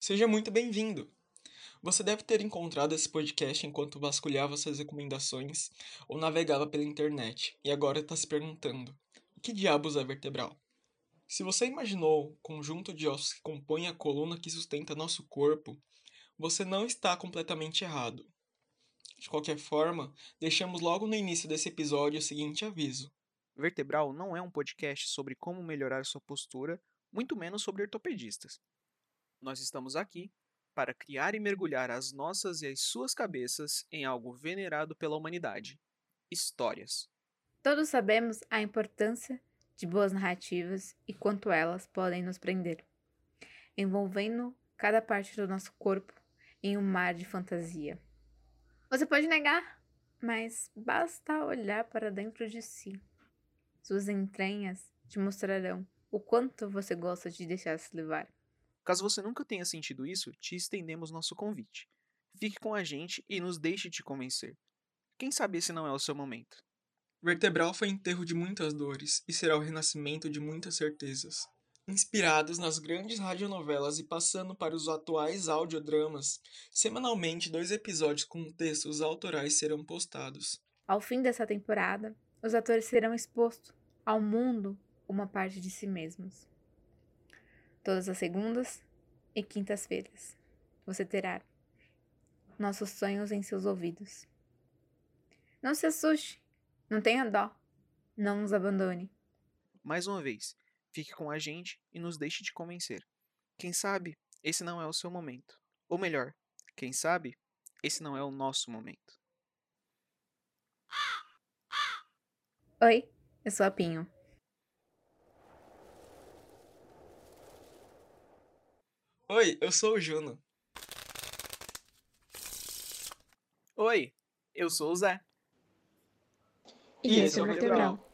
Seja muito bem-vindo! Você deve ter encontrado esse podcast enquanto vasculhava suas recomendações ou navegava pela internet e agora está se perguntando: o que diabos é vertebral? Se você imaginou o conjunto de ossos que compõem a coluna que sustenta nosso corpo, você não está completamente errado. De qualquer forma, deixamos logo no início desse episódio o seguinte aviso: Vertebral não é um podcast sobre como melhorar sua postura, muito menos sobre ortopedistas. Nós estamos aqui para criar e mergulhar as nossas e as suas cabeças em algo venerado pela humanidade: histórias. Todos sabemos a importância de boas narrativas e quanto elas podem nos prender, envolvendo cada parte do nosso corpo em um mar de fantasia. Você pode negar, mas basta olhar para dentro de si. Suas entranhas te mostrarão o quanto você gosta de deixar-se levar. Caso você nunca tenha sentido isso, te estendemos nosso convite. Fique com a gente e nos deixe te convencer. Quem sabe esse não é o seu momento? Vertebral foi enterro de muitas dores e será o renascimento de muitas certezas. Inspirados nas grandes radionovelas e passando para os atuais audiodramas, semanalmente dois episódios com textos autorais serão postados. Ao fim dessa temporada, os atores serão expostos ao mundo uma parte de si mesmos. Todas as segundas e quintas-feiras você terá nossos sonhos em seus ouvidos. Não se assuste, não tenha dó, não nos abandone. Mais uma vez, fique com a gente e nos deixe te convencer. Quem sabe esse não é o seu momento. Ou melhor, quem sabe esse não é o nosso momento. Oi, eu sou a Pinho. Oi, eu sou o Juno. Oi, eu sou o Zé. E esse é o Vertebral.